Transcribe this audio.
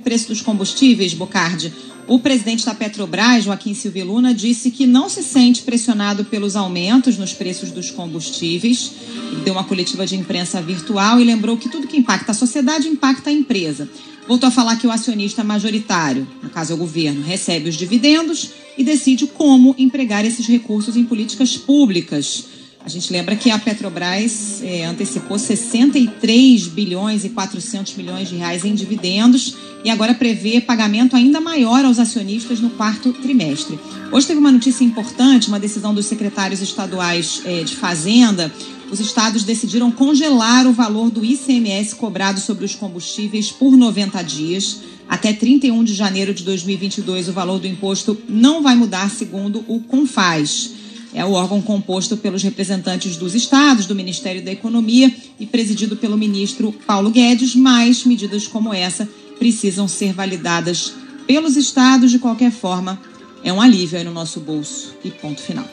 preço dos combustíveis, Bocardi, o presidente da Petrobras, Joaquim Silvio Luna, disse que não se sente pressionado pelos aumentos nos preços dos combustíveis. Ele deu uma coletiva de imprensa virtual e lembrou que tudo que impacta a sociedade impacta a empresa. Voltou a falar que o acionista majoritário, no caso é o governo, recebe os dividendos e decide como empregar esses recursos em políticas públicas. A gente lembra que a Petrobras é, antecipou 63 bilhões e 400 milhões de reais em dividendos e agora prevê pagamento ainda maior aos acionistas no quarto trimestre. Hoje teve uma notícia importante, uma decisão dos secretários estaduais é, de Fazenda. Os estados decidiram congelar o valor do ICMS cobrado sobre os combustíveis por 90 dias. Até 31 de janeiro de 2022, o valor do imposto não vai mudar, segundo o CONFAS é o órgão composto pelos representantes dos estados, do Ministério da Economia e presidido pelo ministro Paulo Guedes, mas medidas como essa precisam ser validadas pelos estados de qualquer forma. É um alívio aí no nosso bolso. E ponto final.